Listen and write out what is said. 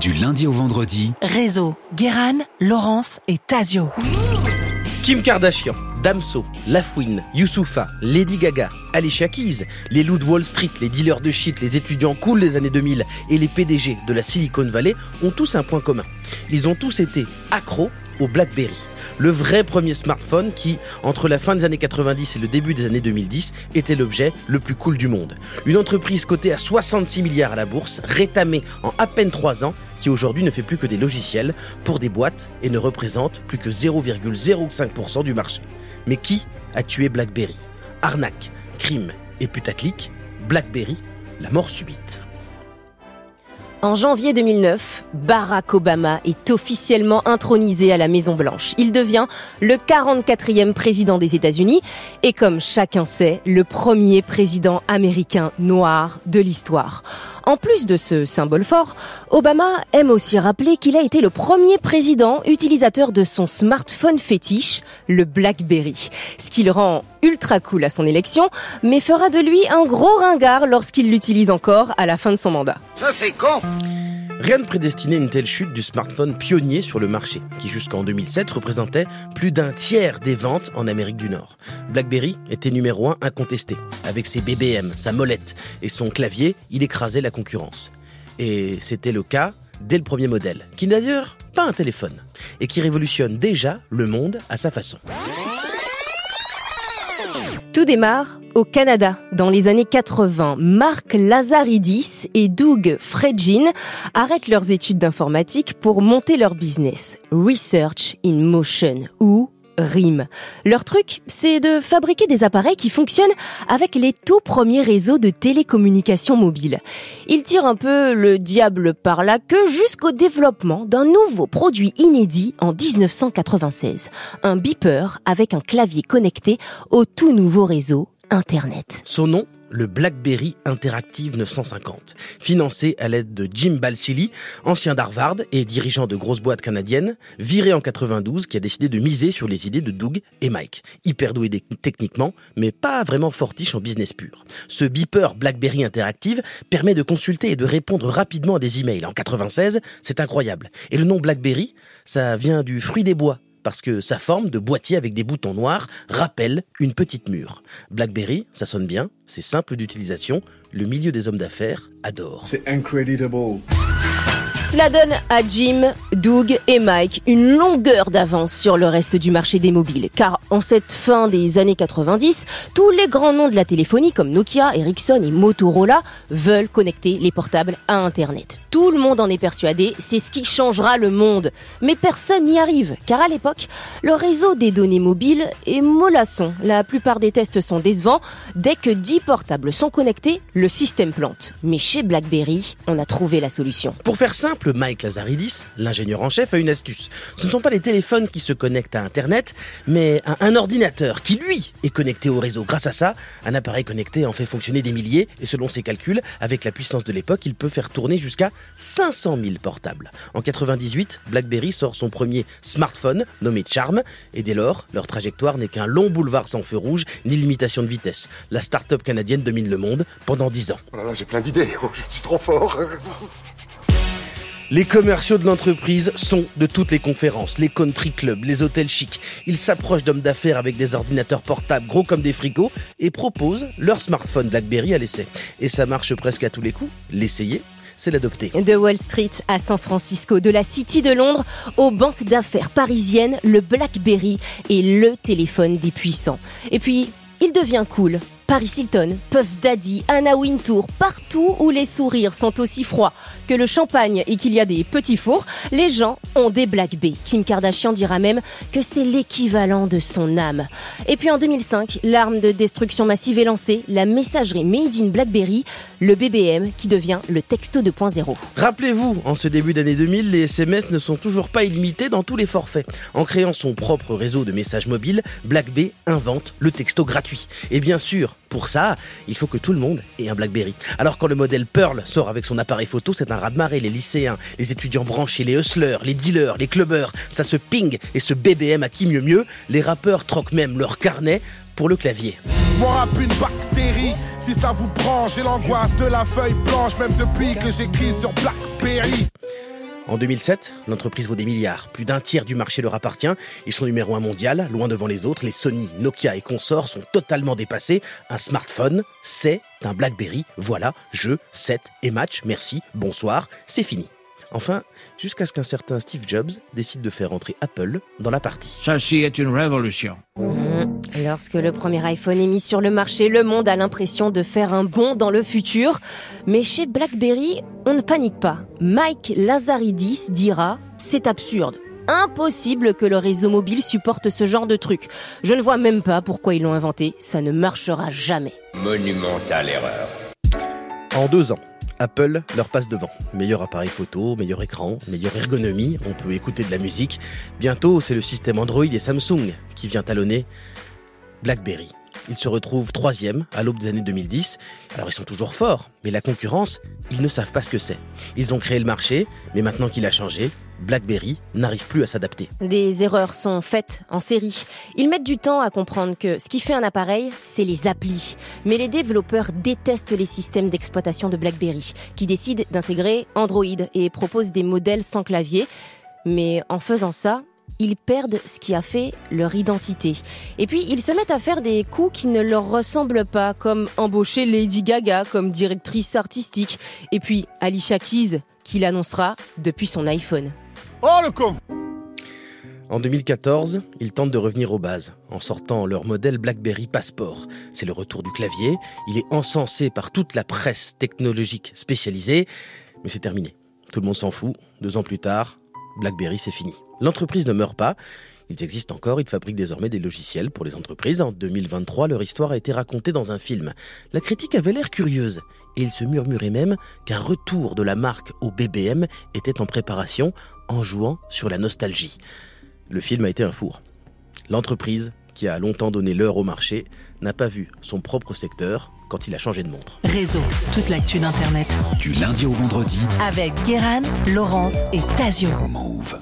Du lundi au vendredi, Réseau, Guéran, Laurence et Tazio. Kim Kardashian, Damso, Lafouine, Youssoufa, Lady Gaga, Alicia Keys, les loups de Wall Street, les dealers de shit, les étudiants cool des années 2000 et les PDG de la Silicon Valley ont tous un point commun. Ils ont tous été accros au BlackBerry, le vrai premier smartphone qui, entre la fin des années 90 et le début des années 2010, était l'objet le plus cool du monde. Une entreprise cotée à 66 milliards à la bourse, rétamée en à peine 3 ans, qui aujourd'hui ne fait plus que des logiciels pour des boîtes et ne représente plus que 0,05% du marché. Mais qui a tué BlackBerry? Arnaque, crime et putaclic, BlackBerry, la mort subite. En janvier 2009, Barack Obama est officiellement intronisé à la Maison Blanche. Il devient le 44e président des États-Unis et comme chacun sait, le premier président américain noir de l'histoire. En plus de ce symbole fort, Obama aime aussi rappeler qu'il a été le premier président utilisateur de son smartphone fétiche, le BlackBerry. Ce qui le rend ultra cool à son élection, mais fera de lui un gros ringard lorsqu'il l'utilise encore à la fin de son mandat. Ça c'est con Rien ne prédestinait une telle chute du smartphone pionnier sur le marché, qui jusqu'en 2007 représentait plus d'un tiers des ventes en Amérique du Nord. BlackBerry était numéro un incontesté. Avec ses BBM, sa molette et son clavier, il écrasait la concurrence. Et c'était le cas dès le premier modèle, qui n'a d'ailleurs pas un téléphone, et qui révolutionne déjà le monde à sa façon. Tout démarre au Canada dans les années 80. Marc Lazaridis et Doug Fredgin arrêtent leurs études d'informatique pour monter leur business, Research in Motion ou RIM. Leur truc, c'est de fabriquer des appareils qui fonctionnent avec les tout premiers réseaux de télécommunications mobiles. Ils tirent un peu le diable par la queue jusqu'au développement d'un nouveau produit inédit en 1996. Un beeper avec un clavier connecté au tout nouveau réseau Internet. Son nom? Le BlackBerry Interactive 950, financé à l'aide de Jim Balsillie, ancien d'Harvard et dirigeant de grosses boîtes canadiennes, viré en 92, qui a décidé de miser sur les idées de Doug et Mike. Hyper doué techniquement, mais pas vraiment fortiche en business pur. Ce beeper BlackBerry Interactive permet de consulter et de répondre rapidement à des emails. En 96, c'est incroyable. Et le nom BlackBerry, ça vient du fruit des bois parce que sa forme de boîtier avec des boutons noirs rappelle une petite mûre. BlackBerry, ça sonne bien, c'est simple d'utilisation, le milieu des hommes d'affaires adore. C'est incredible. Cela donne à Jim, Doug et Mike une longueur d'avance sur le reste du marché des mobiles, car en cette fin des années 90, tous les grands noms de la téléphonie comme Nokia, Ericsson et Motorola veulent connecter les portables à Internet. Tout le monde en est persuadé, c'est ce qui changera le monde. Mais personne n'y arrive, car à l'époque, le réseau des données mobiles est mollasson. La plupart des tests sont décevants. Dès que 10 portables sont connectés, le système plante. Mais chez BlackBerry, on a trouvé la solution. Pour faire simple, Mike Lazaridis, l'ingénieur en chef, a une astuce. Ce ne sont pas les téléphones qui se connectent à Internet, mais un, ordinateur qui, lui, est connecté au réseau. Grâce à ça, un appareil connecté en fait fonctionner des milliers, et selon ses calculs, avec la puissance de l'époque, il peut faire tourner jusqu'à 500 000 portables. En 98, BlackBerry sort son premier smartphone, nommé Charm, et dès lors, leur trajectoire n'est qu'un long boulevard sans feu rouge, ni limitation de vitesse. La start-up canadienne domine le monde pendant 10 ans. Oh là là, j'ai plein d'idées, oh, je suis trop fort. Les commerciaux de l'entreprise sont de toutes les conférences, les country clubs, les hôtels chics. Ils s'approchent d'hommes d'affaires avec des ordinateurs portables gros comme des fricots et proposent leur smartphone BlackBerry à l'essai. Et ça marche presque à tous les coups. L'essayer, c'est l'adopter. De Wall Street à San Francisco, de la City de Londres aux banques d'affaires parisiennes, le BlackBerry est le téléphone des puissants. Et puis, il devient cool Paris Hilton, Puff Daddy, Anna Wintour, partout où les sourires sont aussi froids que le champagne et qu'il y a des petits fours, les gens ont des Black. Kim Kardashian dira même que c'est l'équivalent de son âme. Et puis en 2005, l'arme de destruction massive est lancée, la messagerie Made in Blackberry, le BBM qui devient le texto 2.0. Rappelez-vous, en ce début d'année 2000, les SMS ne sont toujours pas illimités dans tous les forfaits. En créant son propre réseau de messages mobiles, Black invente le texto gratuit. Et bien sûr, pour ça, il faut que tout le monde ait un BlackBerry. Alors quand le modèle Pearl sort avec son appareil photo, c'est un raz-de-marée. Les lycéens, les étudiants branchés, les hustlers, les dealers, les clubbers, ça se ping et se BBM à qui mieux mieux. Les rappeurs troquent même leur carnet pour le clavier. En 2007, l'entreprise vaut des milliards. Plus d'un tiers du marché leur appartient. Ils sont numéro un mondial, loin devant les autres. Les Sony, Nokia et consorts sont totalement dépassés. Un smartphone, c'est un BlackBerry. Voilà, jeu, set et match. Merci, bonsoir, c'est fini. Enfin, jusqu'à ce qu'un certain Steve Jobs décide de faire entrer Apple dans la partie. Ceci est une révolution. Lorsque le premier iPhone est mis sur le marché, le monde a l'impression de faire un bond dans le futur. Mais chez BlackBerry, on ne panique pas. Mike Lazaridis dira C'est absurde. Impossible que le réseau mobile supporte ce genre de truc. Je ne vois même pas pourquoi ils l'ont inventé. Ça ne marchera jamais. Monumentale erreur. En deux ans, Apple leur passe devant. Meilleur appareil photo, meilleur écran, meilleure ergonomie, on peut écouter de la musique. Bientôt, c'est le système Android et Samsung qui vient talonner BlackBerry. Ils se retrouvent troisième à l'aube des années 2010. Alors ils sont toujours forts, mais la concurrence, ils ne savent pas ce que c'est. Ils ont créé le marché, mais maintenant qu'il a changé, BlackBerry n'arrive plus à s'adapter. Des erreurs sont faites en série. Ils mettent du temps à comprendre que ce qui fait un appareil, c'est les applis. Mais les développeurs détestent les systèmes d'exploitation de BlackBerry, qui décident d'intégrer Android et proposent des modèles sans clavier. Mais en faisant ça, ils perdent ce qui a fait leur identité. Et puis, ils se mettent à faire des coups qui ne leur ressemblent pas, comme embaucher Lady Gaga comme directrice artistique, et puis Alicia Keys, qui l'annoncera depuis son iPhone. Oh le con En 2014, ils tentent de revenir aux bases en sortant leur modèle BlackBerry Passport. C'est le retour du clavier, il est encensé par toute la presse technologique spécialisée, mais c'est terminé. Tout le monde s'en fout. Deux ans plus tard, BlackBerry, c'est fini. L'entreprise ne meurt pas. Ils existent encore, ils fabriquent désormais des logiciels pour les entreprises. En 2023, leur histoire a été racontée dans un film. La critique avait l'air curieuse, et il se murmurait même qu'un retour de la marque au BBM était en préparation en jouant sur la nostalgie. Le film a été un four. L'entreprise, qui a longtemps donné l'heure au marché, n'a pas vu son propre secteur quand il a changé de montre. Réseau, toute l'actu d'Internet. Du lundi au vendredi. Avec Guéran, Laurence et Tazio. Move.